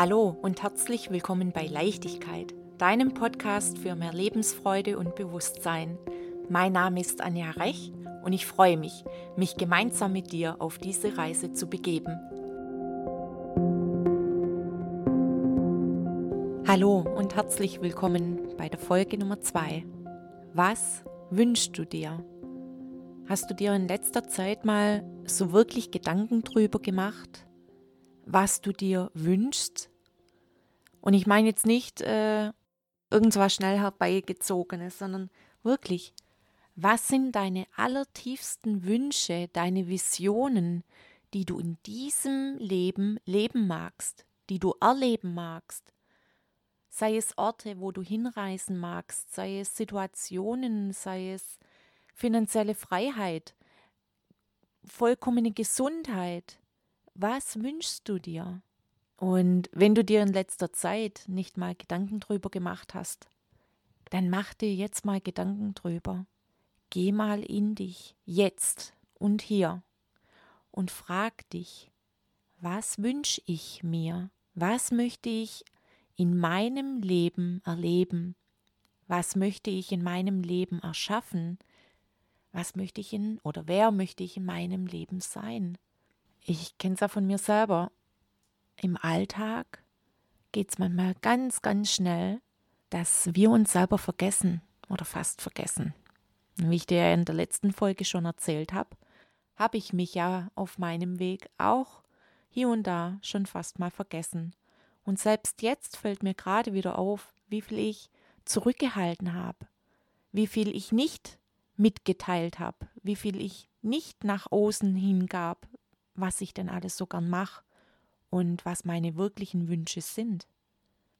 Hallo und herzlich willkommen bei Leichtigkeit, deinem Podcast für mehr Lebensfreude und Bewusstsein. Mein Name ist Anja Rech und ich freue mich, mich gemeinsam mit dir auf diese Reise zu begeben. Hallo und herzlich willkommen bei der Folge Nummer 2. Was wünschst du dir? Hast du dir in letzter Zeit mal so wirklich Gedanken drüber gemacht, was du dir wünschst? Und ich meine jetzt nicht äh, irgendwas schnell herbeigezogenes, sondern wirklich, was sind deine allertiefsten Wünsche, deine Visionen, die du in diesem Leben leben magst, die du erleben magst? Sei es Orte, wo du hinreisen magst, sei es Situationen, sei es finanzielle Freiheit, vollkommene Gesundheit. Was wünschst du dir? Und wenn du dir in letzter Zeit nicht mal Gedanken drüber gemacht hast, dann mach dir jetzt mal Gedanken drüber. Geh mal in dich, jetzt und hier, und frag dich, was wünsche ich mir? Was möchte ich in meinem Leben erleben? Was möchte ich in meinem Leben erschaffen? Was möchte ich in oder wer möchte ich in meinem Leben sein? Ich kenne es ja von mir selber. Im Alltag geht es manchmal ganz, ganz schnell, dass wir uns selber vergessen oder fast vergessen. Wie ich dir in der letzten Folge schon erzählt habe, habe ich mich ja auf meinem Weg auch hier und da schon fast mal vergessen. Und selbst jetzt fällt mir gerade wieder auf, wie viel ich zurückgehalten habe, wie viel ich nicht mitgeteilt habe, wie viel ich nicht nach außen hingab, was ich denn alles so gern mache und was meine wirklichen Wünsche sind.